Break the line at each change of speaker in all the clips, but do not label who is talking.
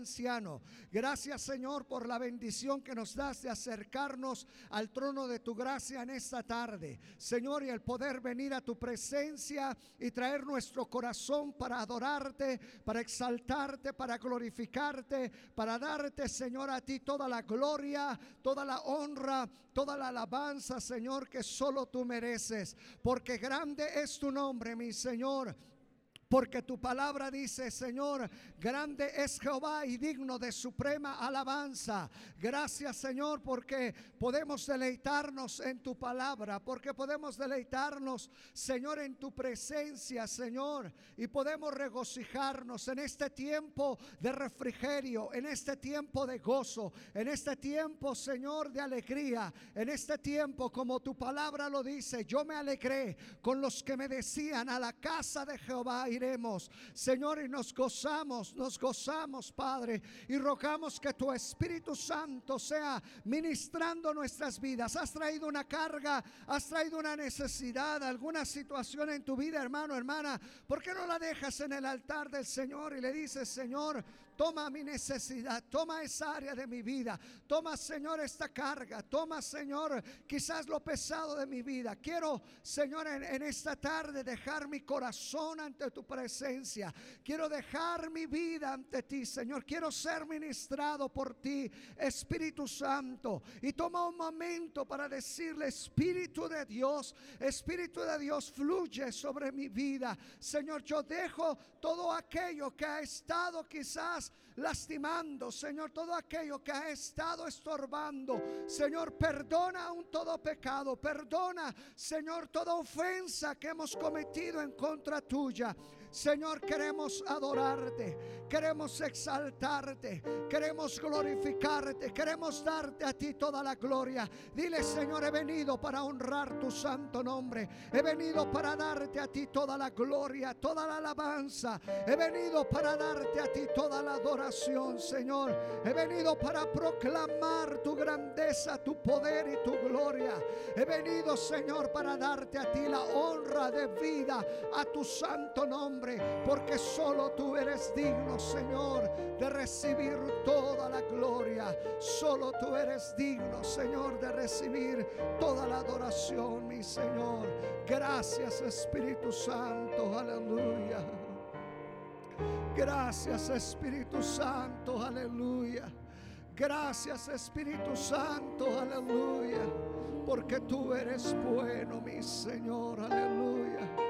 anciano. Gracias Señor por la bendición que nos das de acercarnos al trono de tu gracia en esta tarde. Señor, y el poder venir a tu presencia y traer nuestro corazón para adorarte, para exaltarte, para glorificarte, para darte, Señor, a ti toda la gloria, toda la honra, toda la alabanza, Señor, que solo tú mereces. Porque grande es tu nombre, mi Señor. Porque tu palabra dice, Señor, grande es Jehová y digno de suprema alabanza. Gracias, Señor, porque podemos deleitarnos en tu palabra, porque podemos deleitarnos, Señor, en tu presencia, Señor, y podemos regocijarnos en este tiempo de refrigerio, en este tiempo de gozo, en este tiempo, Señor, de alegría, en este tiempo, como tu palabra lo dice, yo me alegré con los que me decían a la casa de Jehová Señor, y nos gozamos, nos gozamos, Padre, y rogamos que tu Espíritu Santo sea ministrando nuestras vidas. Has traído una carga, has traído una necesidad, alguna situación en tu vida, hermano, hermana. ¿Por qué no la dejas en el altar del Señor y le dices, Señor, Toma mi necesidad, toma esa área de mi vida. Toma, Señor, esta carga. Toma, Señor, quizás lo pesado de mi vida. Quiero, Señor, en, esta tarde dejar mi corazón ante tu presencia. Quiero dejar mi vida ante ti, Señor. Quiero ser ministrado por ti, Espíritu Santo. Y toma un momento para decirle, Espíritu de Dios, Espíritu de Dios, fluye sobre mi vida. Señor, yo dejo todo aquello que ha estado quizás lastimando, Señor, todo aquello que ha estado estorbando. Señor, perdona un todo pecado, perdona, Señor, toda ofensa que hemos cometido en contra tuya. Señor, queremos adorarte, queremos exaltarte, queremos glorificarte, queremos darte a ti toda la gloria. Dile, Señor, he venido para honrar tu santo nombre. He venido para darte a ti toda la gloria, toda la alabanza. He venido para darte a ti toda la adoración, Señor. He venido para proclamar tu grandeza, tu poder y tu gloria. He venido, Señor, para darte a ti la honra de vida a tu santo nombre porque solo tú eres digno, Señor, de recibir toda la gloria. Solo tú eres digno, Señor, de recibir toda la adoración, mi Señor. Gracias, Espíritu Santo, aleluya. Gracias, Espíritu Santo, aleluya. Gracias, Espíritu Santo, aleluya. Porque tú eres bueno, mi Señor, aleluya.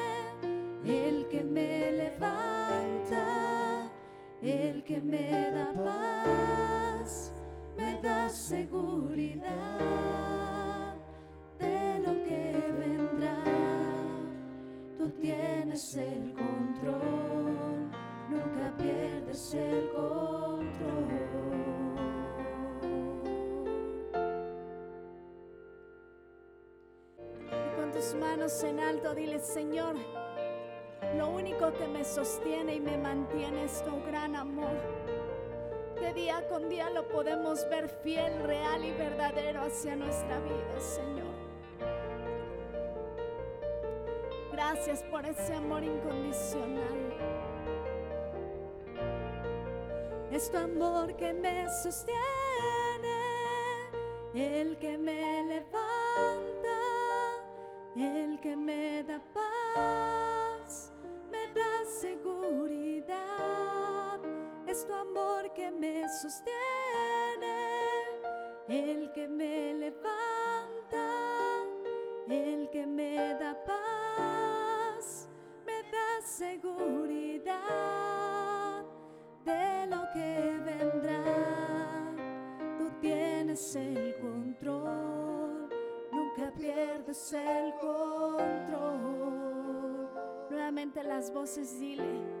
el que me levanta, el que me da paz, me da seguridad. tienes el control, nunca pierdes el control. Con tus manos en alto, dile, Señor, lo único que me sostiene y me mantiene es tu gran amor. Que día con día lo podemos ver fiel, real y verdadero hacia nuestra vida, Señor. Gracias por ese amor incondicional. Es tu amor que me sostiene, el que me levanta, el que me da paz, amor que me sostiene, el que me levanta, el que me da paz, me da seguridad de lo que vendrá. Tú tienes el control, nunca pierdes el control. Nuevamente las voces dile.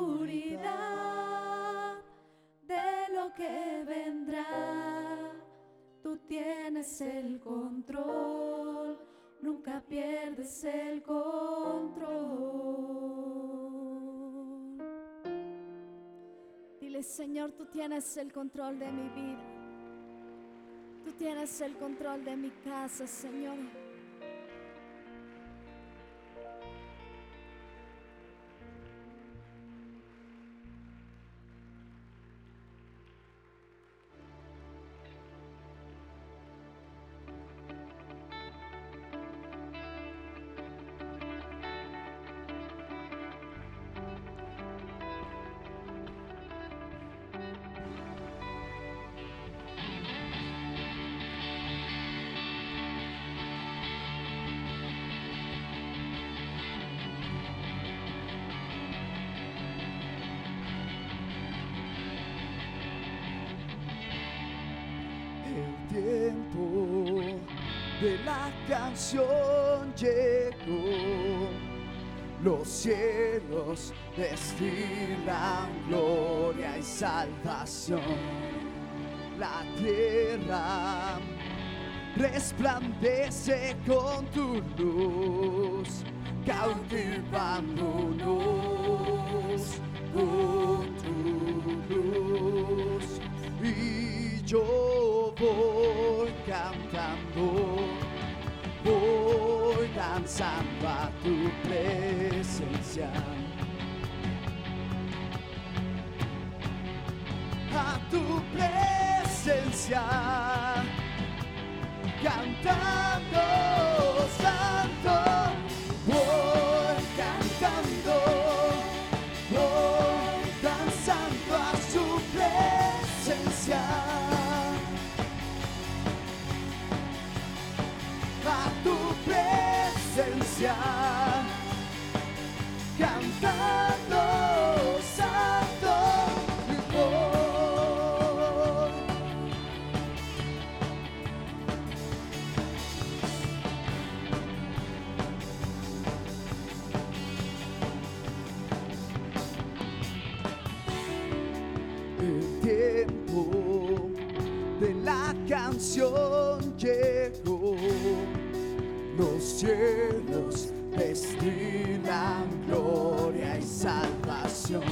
pierdes el control. Dile, Señor, tú tienes el control de mi vida. Tú tienes el control de mi casa, Señor.
Salvación. La tierra resplandece con tu luz, cautivándonos con tu luz. Y yo voy cantando, voy danzando a tu presencia. Tu presencia, cantando cielos destilan gloria y salvación.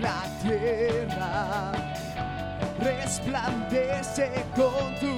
La tierra resplandece con tu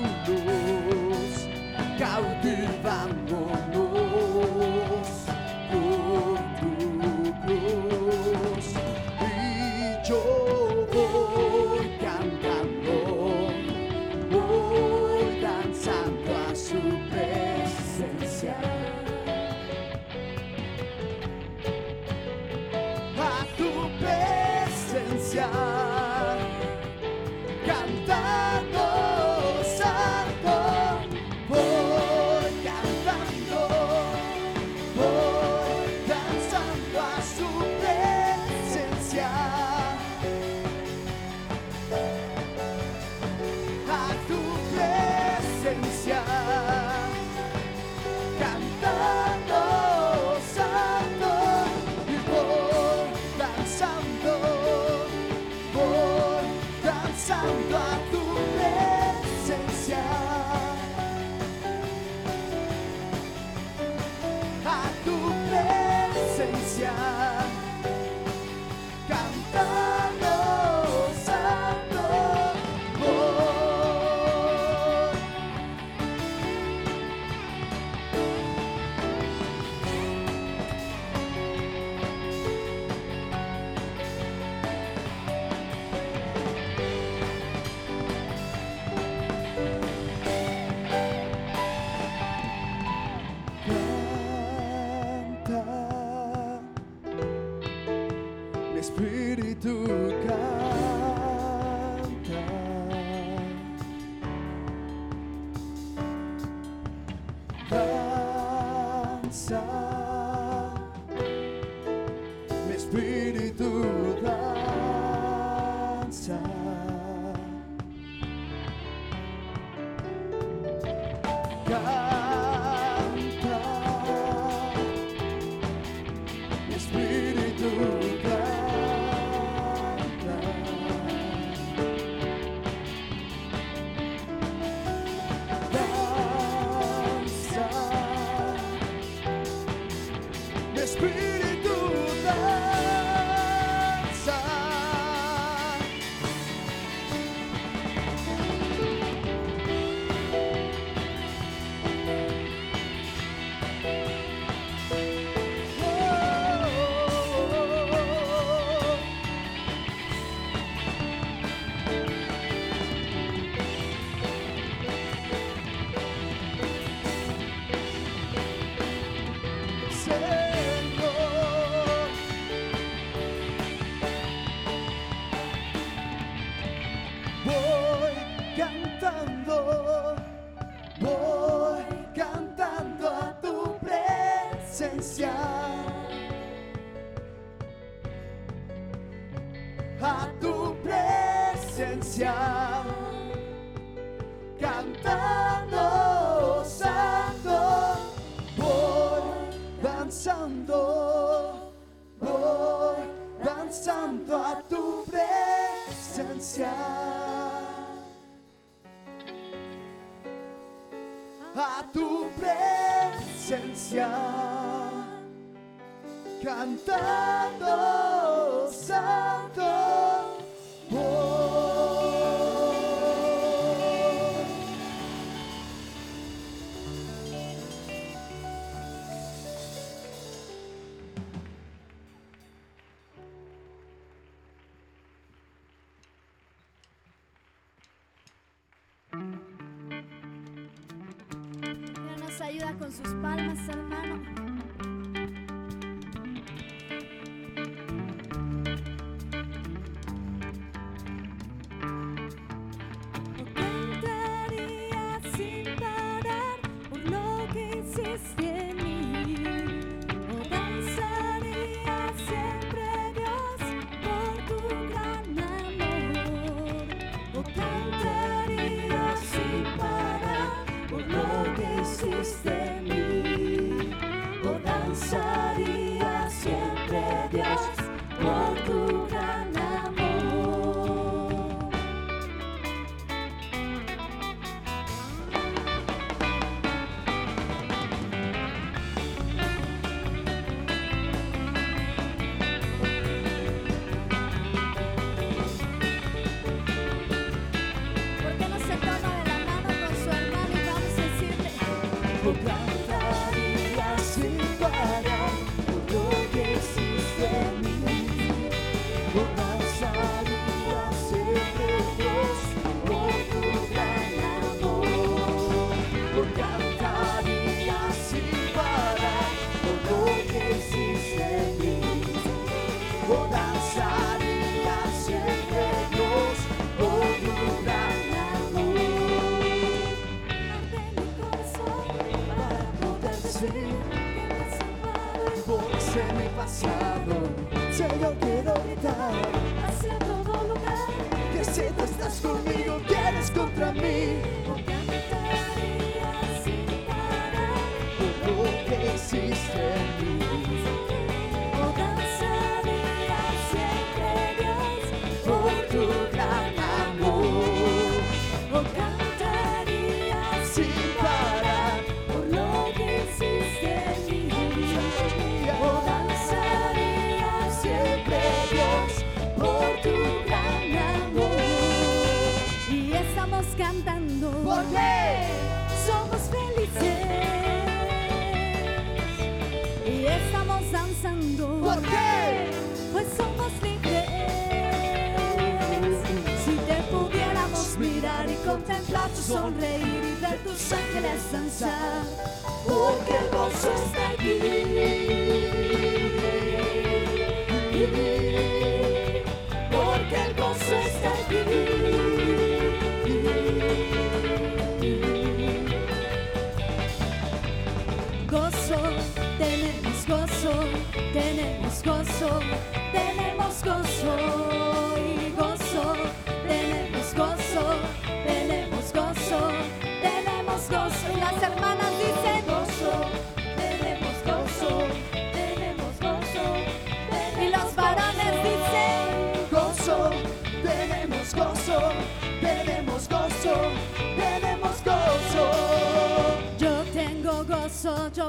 con sus palmas, hermano.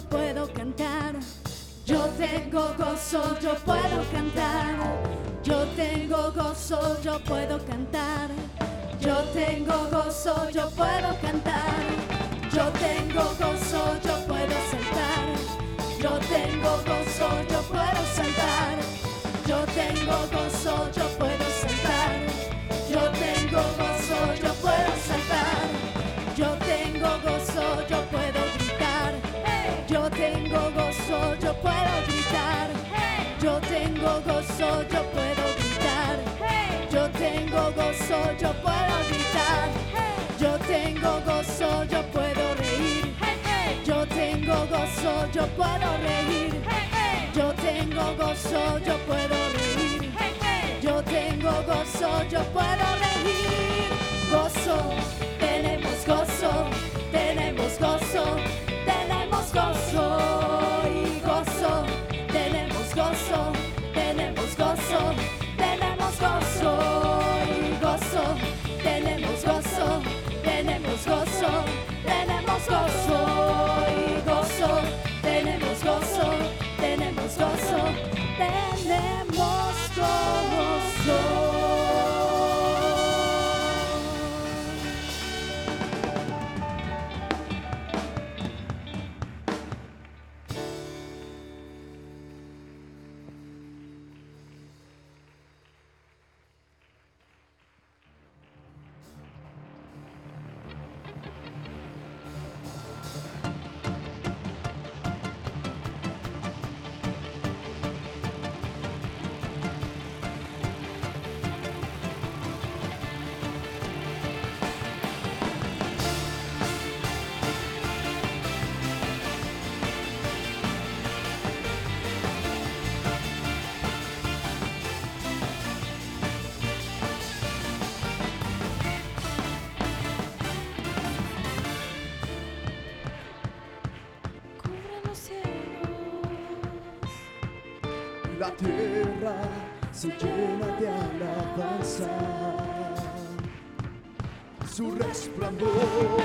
Puedo cantar. Yo tengo gozo, yo puedo cantar. Yo tengo gozo, yo puedo cantar. Yo tengo gozo, yo puedo cantar. Yo tengo gozo, yo puedo saltar. Yo tengo gozo, yo puedo saltar. Yo tengo gozo, puedo gritar. Yo tengo gozo, yo puedo gritar. Yo tengo gozo, yo puedo gritar. Yo tengo gozo, yo puedo reír. Yo tengo gozo, yo puedo reír. Yo tengo gozo, yo puedo reír. Yo tengo gozo, yo puedo reír. Gozo, tenemos gozo, tenemos gozo, tenemos gozo
se llena de alabanza. Su resplandor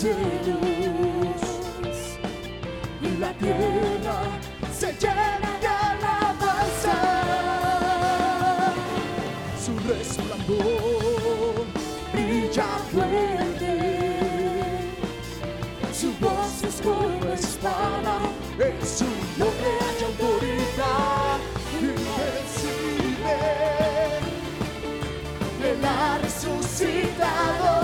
cielos y la tierra se llena de alabanza. Su resplandor brilla fuerte, su voz es como espada, en su nombre hay autoridad invencible. Él ha resucitado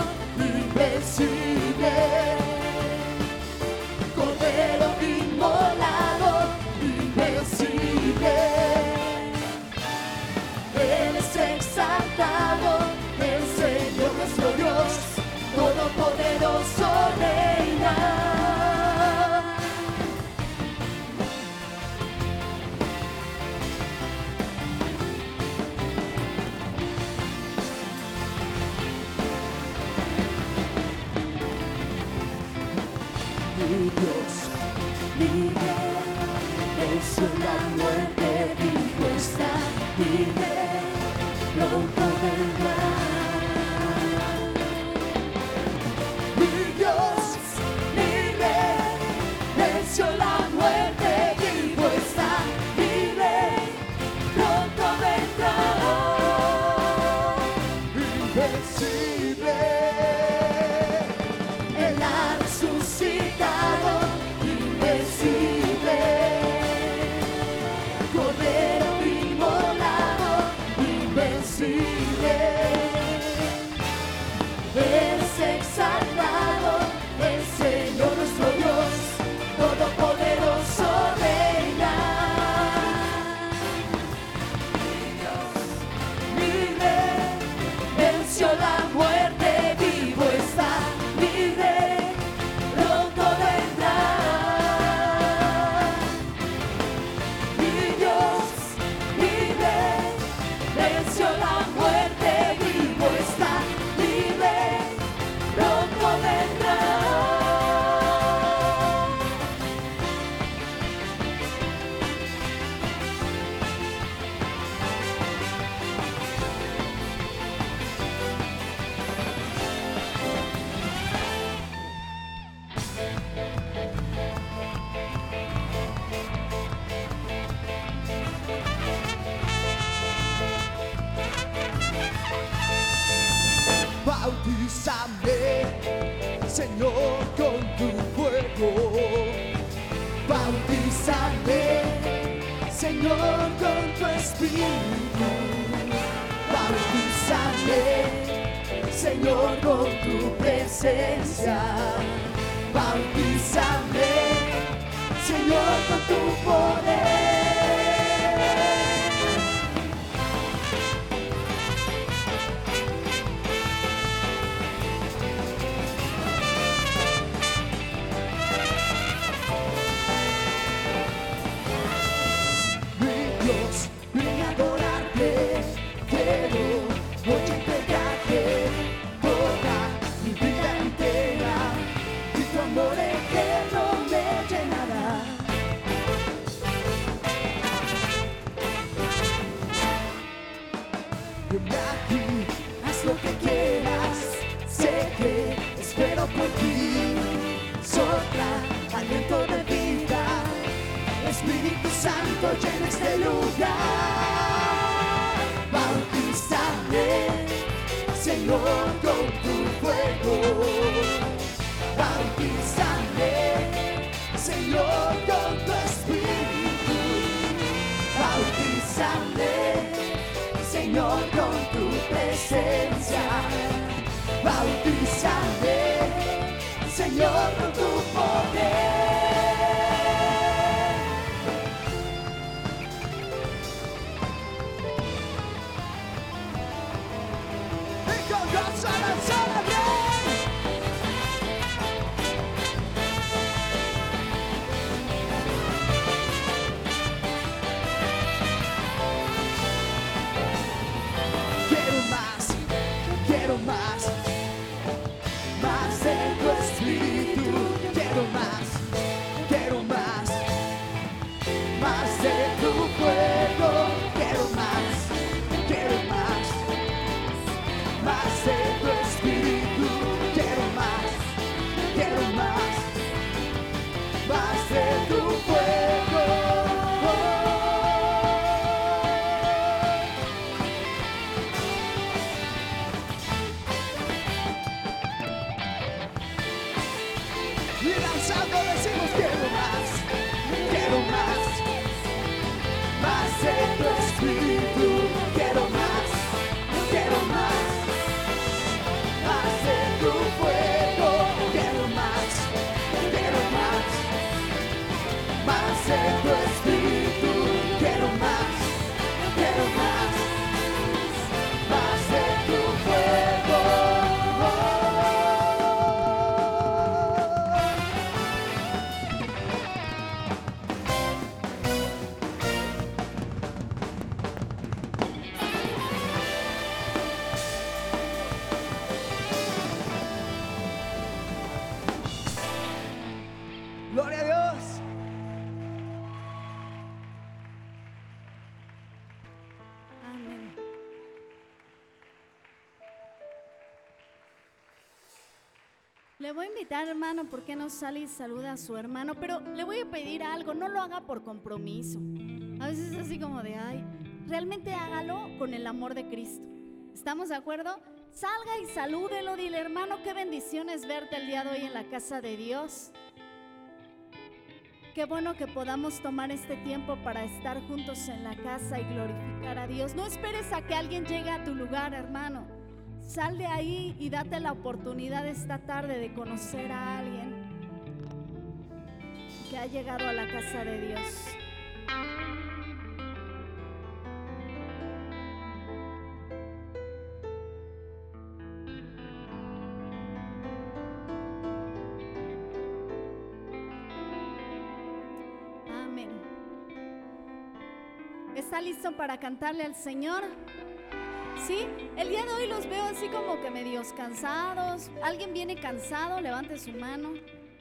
참 quiero más, más de tu espíritu. Más de tu espíritu. Quiero más, quiero más,
Le voy a invitar, hermano, ¿por qué no sale y saluda a su hermano? Pero le voy a pedir algo, no lo haga por compromiso. A veces es así como de, ay, realmente hágalo con el amor de Cristo. ¿Estamos de acuerdo? Salga y salúdelo, dile, hermano, qué bendición es verte el día de hoy en la casa de Dios. qué bueno que podamos tomar este tiempo para estar juntos en la casa y glorificar a Dios. No esperes a que alguien llegue a tu lugar, hermano. Sal de ahí y date la oportunidad esta tarde de conocer a alguien que ha llegado a la casa de Dios. Amén. ¿Está listo para cantarle al Señor? ¿Sí? El día de hoy los veo así como que medios cansados. ¿Alguien viene cansado? Levante su mano.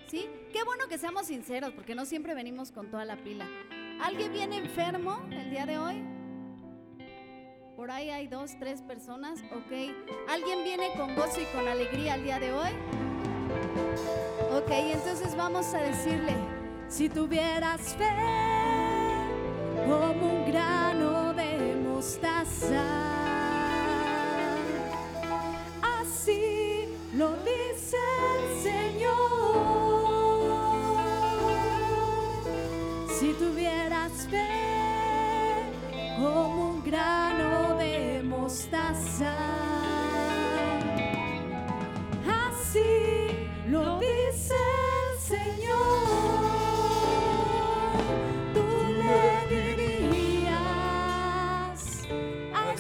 ¿Sí? Qué bueno que seamos sinceros, porque no siempre venimos con toda la pila. ¿Alguien viene enfermo el día de hoy? Por ahí hay dos, tres personas. Ok. ¿Alguien viene con gozo y con alegría el día de hoy? Ok, entonces vamos a decirle, si tuvieras fe como un grano de mostaza, lo dice el Señor. Si tuvieras fe como un grano de mostaza, así lo dice el Señor. Tú le dirías a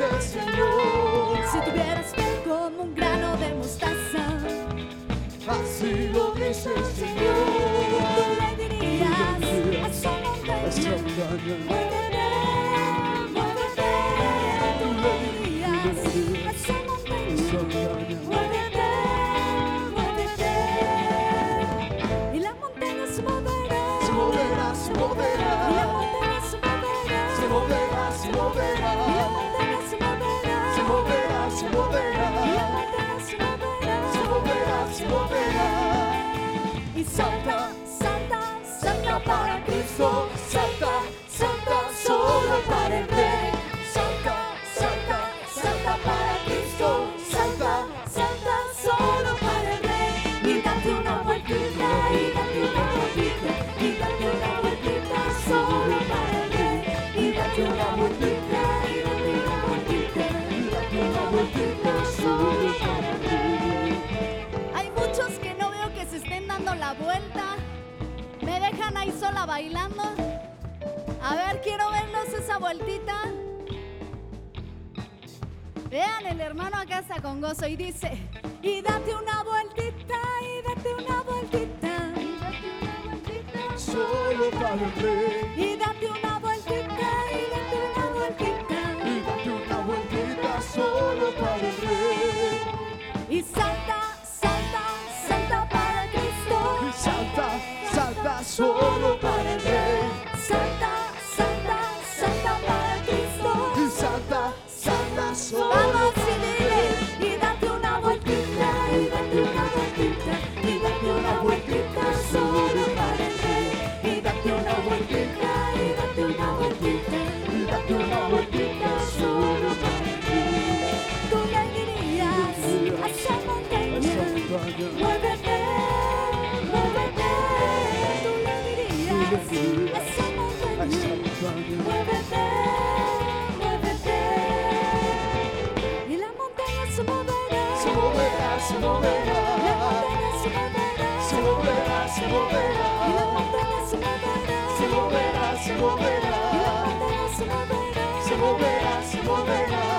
dice el Señor, si tuvieras fe como un grano de mostaza, así lo dice el tú Señor. le dirías a esa montaña. Muévete, muévete, tú le dirías a esa montaña. Muévete, muévete. Y la montaña se moverá. Se moverá, se moverá, se moverá. se moverá, se Y la moverá, montaña se moverá. se moverá, se Y la moverá,
se moverá. se moverá,
se moverá. Y salta, salta, salta para Cristo.
Salta, salta, solo para el Rey. Salta, salta, salta para Cristo. Salta,
Salta solo para el rey y date una vueltita y date una vueltita y date una vueltita solo para el rey y date una vueltita Hay muchos que no veo que se estén dando la vuelta. Me dejan ahí sola bailando. A ver, quiero vernos esa vueltita. Vean, el hermano acá está con gozo y dice, y date una vueltita, y date una vueltita. Y date una vueltita.
Solo para el rey.
se moverá.
Se moverá. Se moverá,
se moverá.
Se moverá. Se moverá,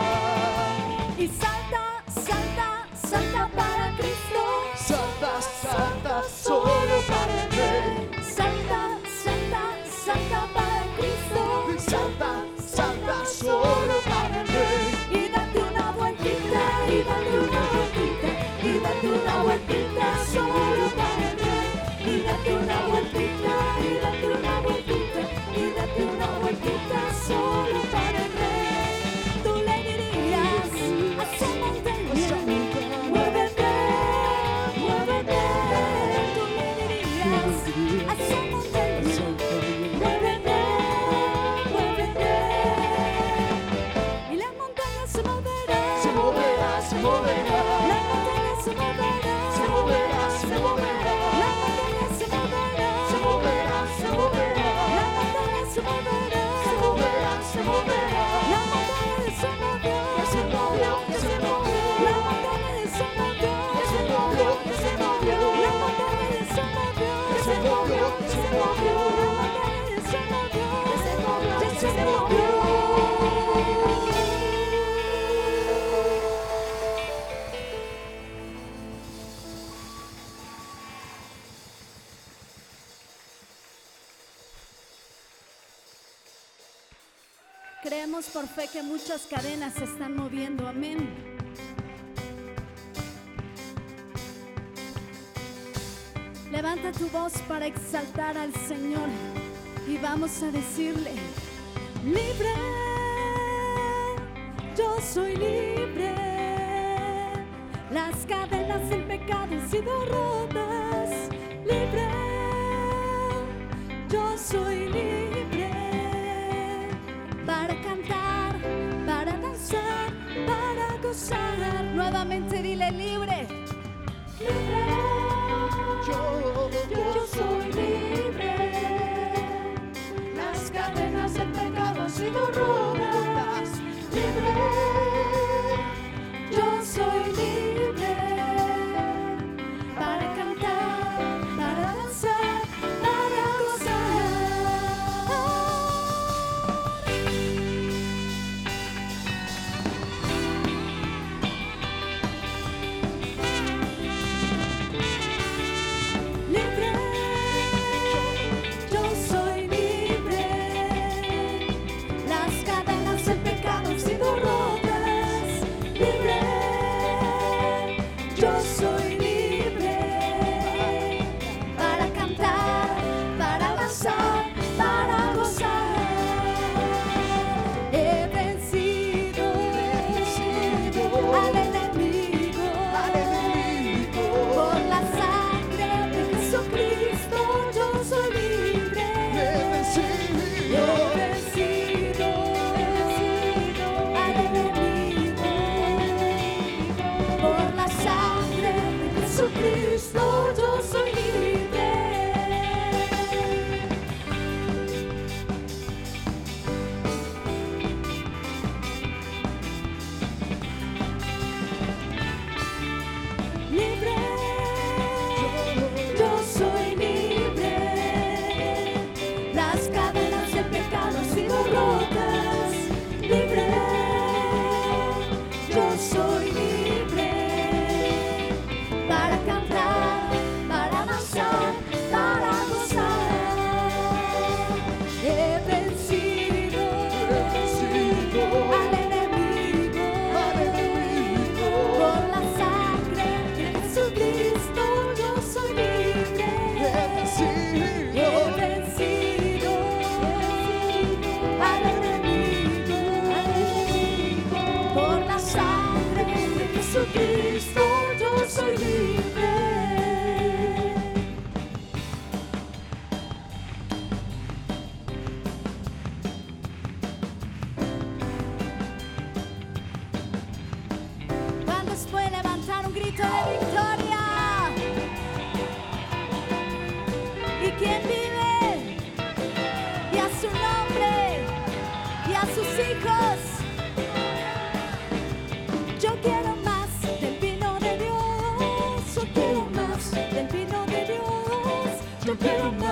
y una vueltita y una vueltita solo para el rey. Tú le dirías, por fe que muchas cadenas se están moviendo. Amén. Levanta tu voz para exaltar al Señor y vamos a decirle, libre, yo soy libre. Las cadenas del pecado han sido rotas, libre, yo soy libre. Nuevamente dile libre. Libre.
Yo,
yo, soy libre. Las cadenas del pecado han sido rotas. Libre. to build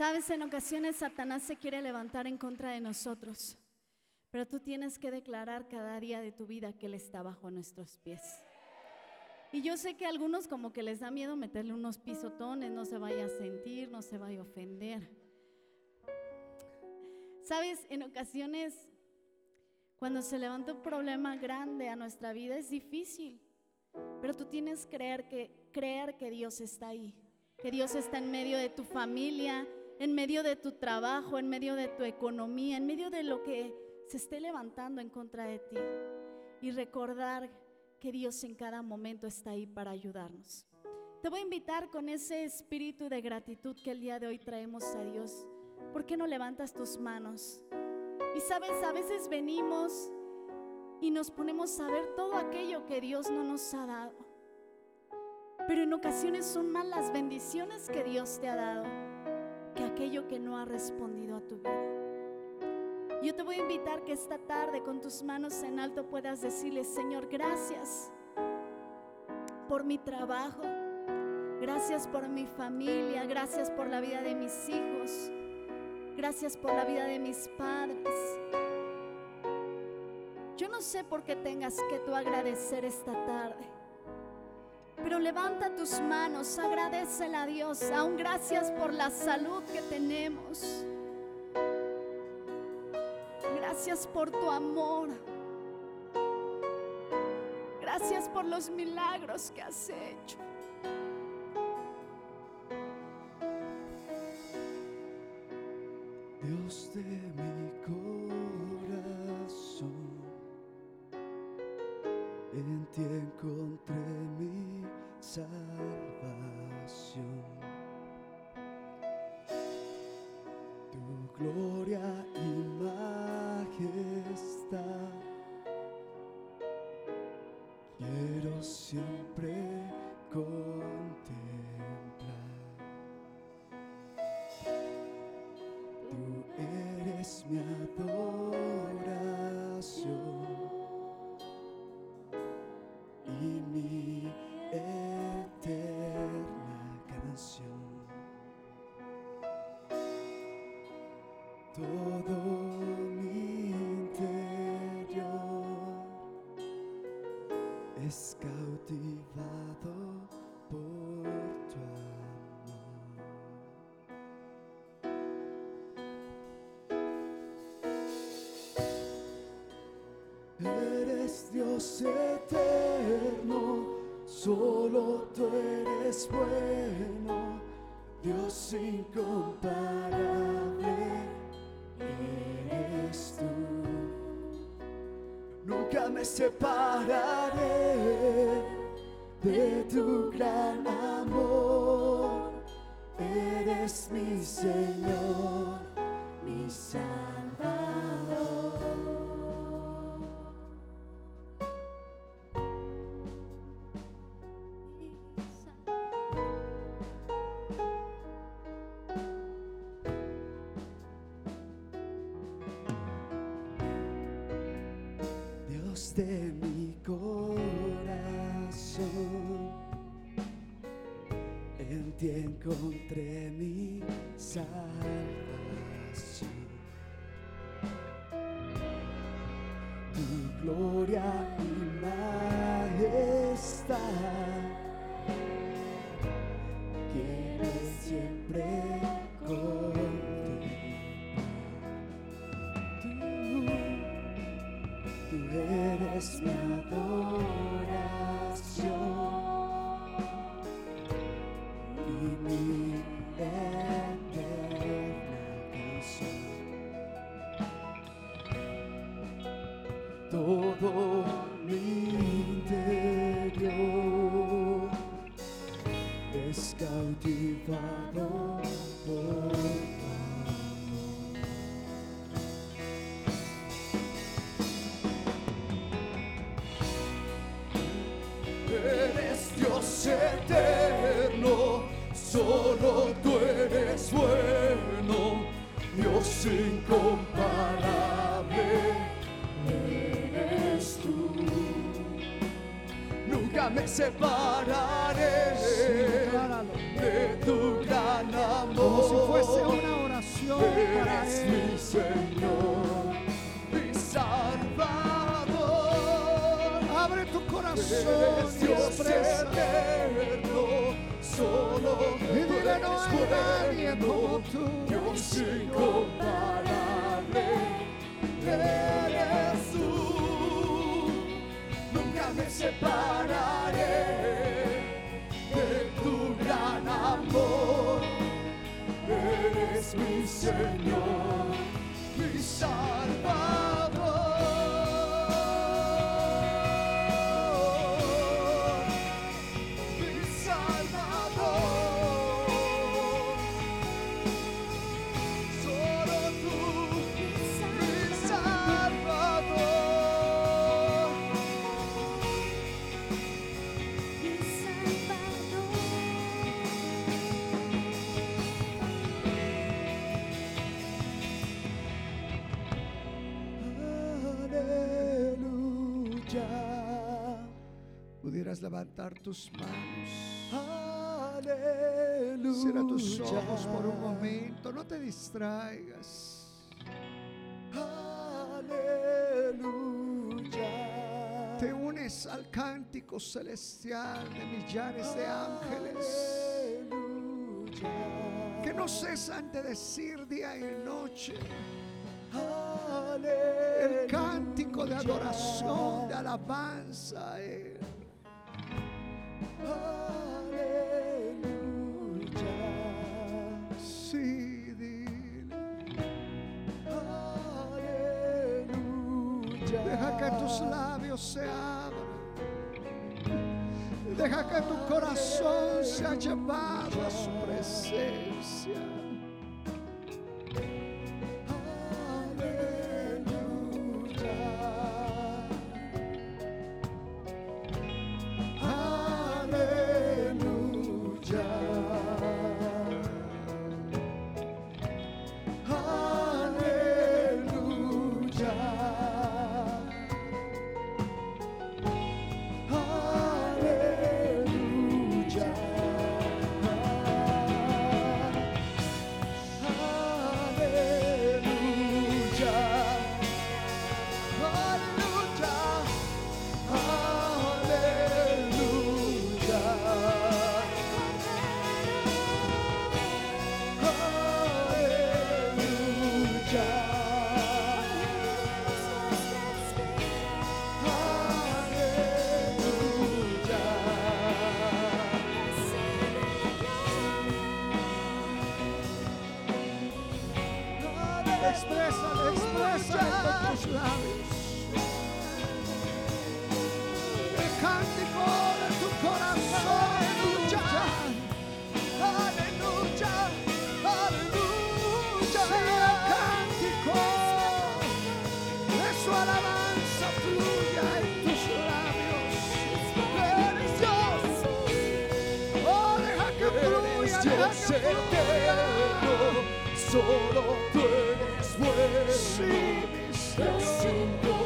Sabes, en ocasiones Satanás se quiere levantar en contra de nosotros, pero tú tienes que declarar cada día de tu vida que Él está bajo nuestros pies. Y yo sé que a algunos como que les da miedo meterle unos pisotones, no se vaya a sentir, no se vaya a ofender. Sabes, en ocasiones cuando se levanta un problema grande a nuestra vida es difícil, pero tú tienes que creer que, creer que Dios está ahí, que Dios está en medio de tu familia, en medio de tu trabajo, en medio de tu economía, en medio de lo que se esté levantando en contra de ti. Y recordar que Dios en cada momento está ahí para ayudarnos. Te voy a invitar con ese espíritu de gratitud que el día de hoy traemos a Dios. ¿Por qué no levantas tus manos? Y sabes, a veces venimos y nos ponemos a ver todo aquello que Dios no nos ha dado. Pero en ocasiones son más las bendiciones que Dios te ha dado que aquello que no ha respondido a tu vida. Yo te voy a invitar que esta tarde con tus manos en alto puedas decirle, Señor, gracias por mi trabajo, gracias por mi familia, gracias por la vida de mis hijos, gracias por la vida de mis padres. Yo no sé por qué tengas que tú agradecer esta tarde. Pero levanta tus manos, agradecele a Dios, aún gracias por la salud que tenemos. Gracias por tu amor. Gracias por los milagros que has hecho.
Dios de mi gloria levantar tus manos.
Aleluya.
Cierra tus ojos por un momento, no te distraigas.
Aleluya.
Te unes al cántico celestial de millares de ángeles.
Aleluya.
Que no cesan de decir día y noche. El cántico de adoración, de alabanza Él. Deja que tus labios se abran. Deja que tu corazón sea llevado a su presencia.
eterno, solo tú eres bueno.
Sí, mi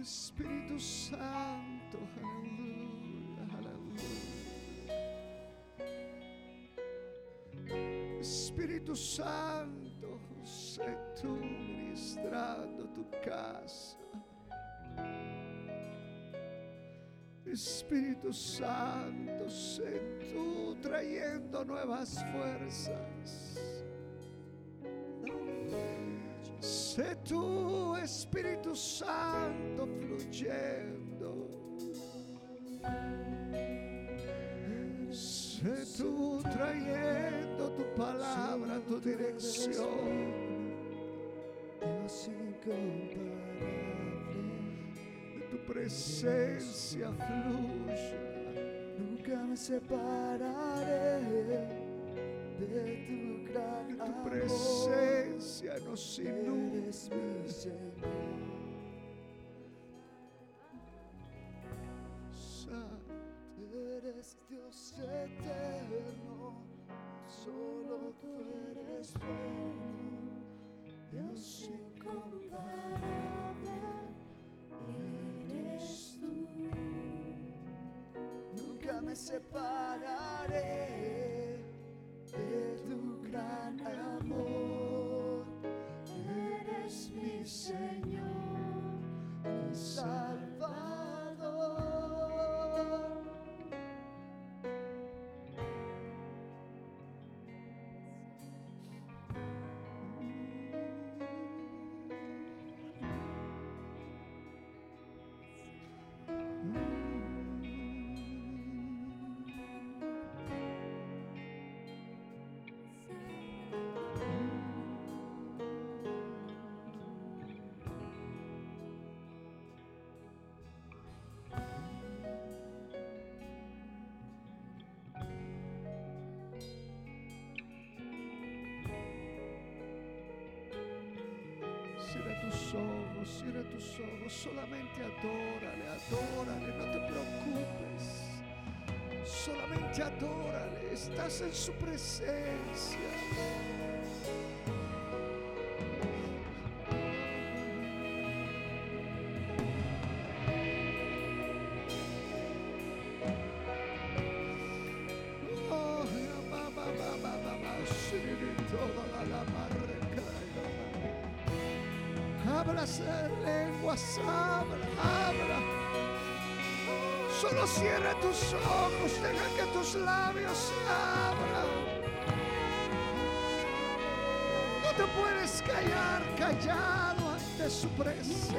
Espíritu Santo, aleluya, aleluya. Espíritu Santo,
sé tú ministrando tu casa. Espíritu Santo, sé tú trayendo nuevas fuerzas. Sé tú, Espíritu Santo, fluyendo. Sé tú trayendo tu palabra, tu dirección.
Dios incomparable.
De tu presencia fluya.
Nunca me separaré de tu gran
tu
amor.
presencia nos. Santo.
Eres Dios eterno, solo tú eres bueno, Dios incomparable, eres tú. Nunca me separaré Señor, mi Salvador.
Tus ojos, solamente adórale, adórale, no te preocupes. Solamente adórale, estás en su presencia. Solo cierra tus ojos, deja que tus labios hablan. No te puedes callar callado ante su presencia.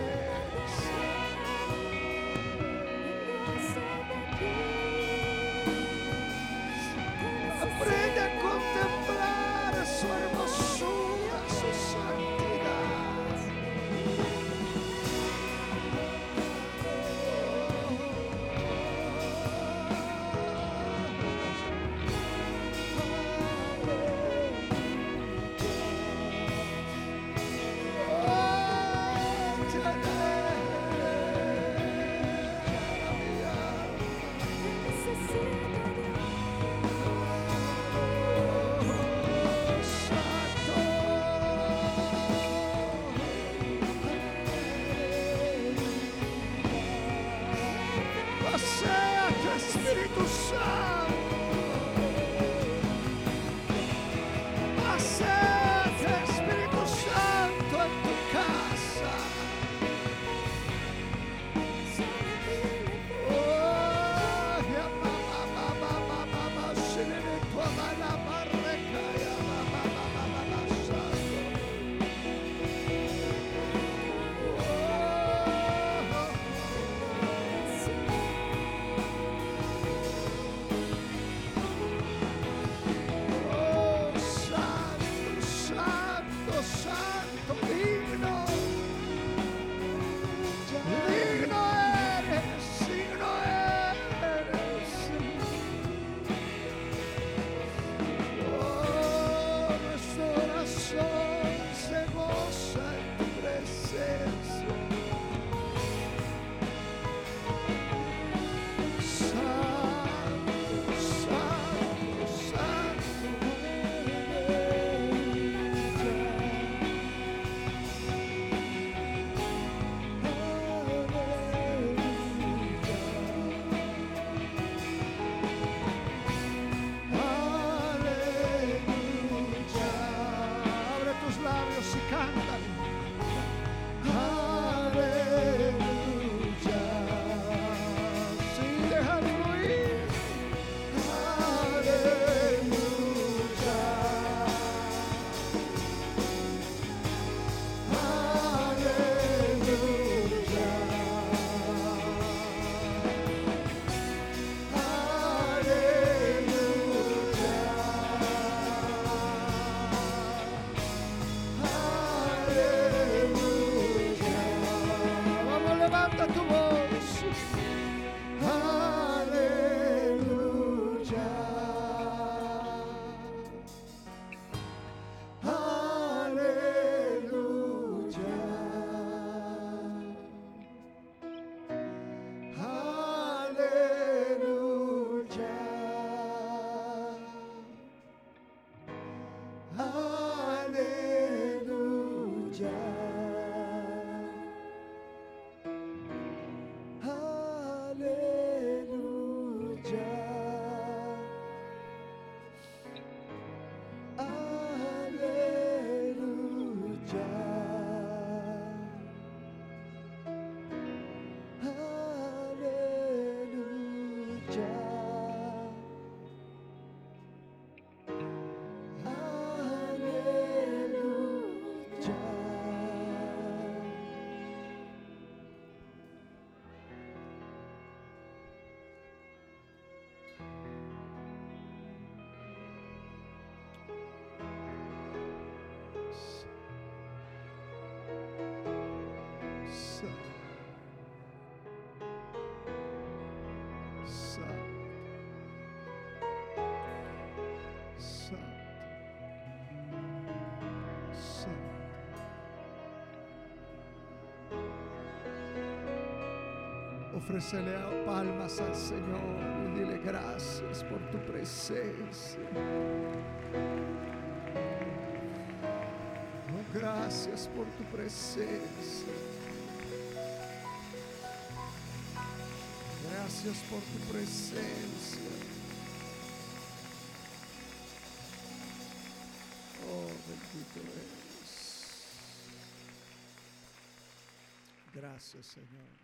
Ofrécele palmas al Señor dile gracias por tu presencia. Oh, gracias por tu presencia. Gracias por tu presencia. Oh, bendito eres. Gracias, Señor.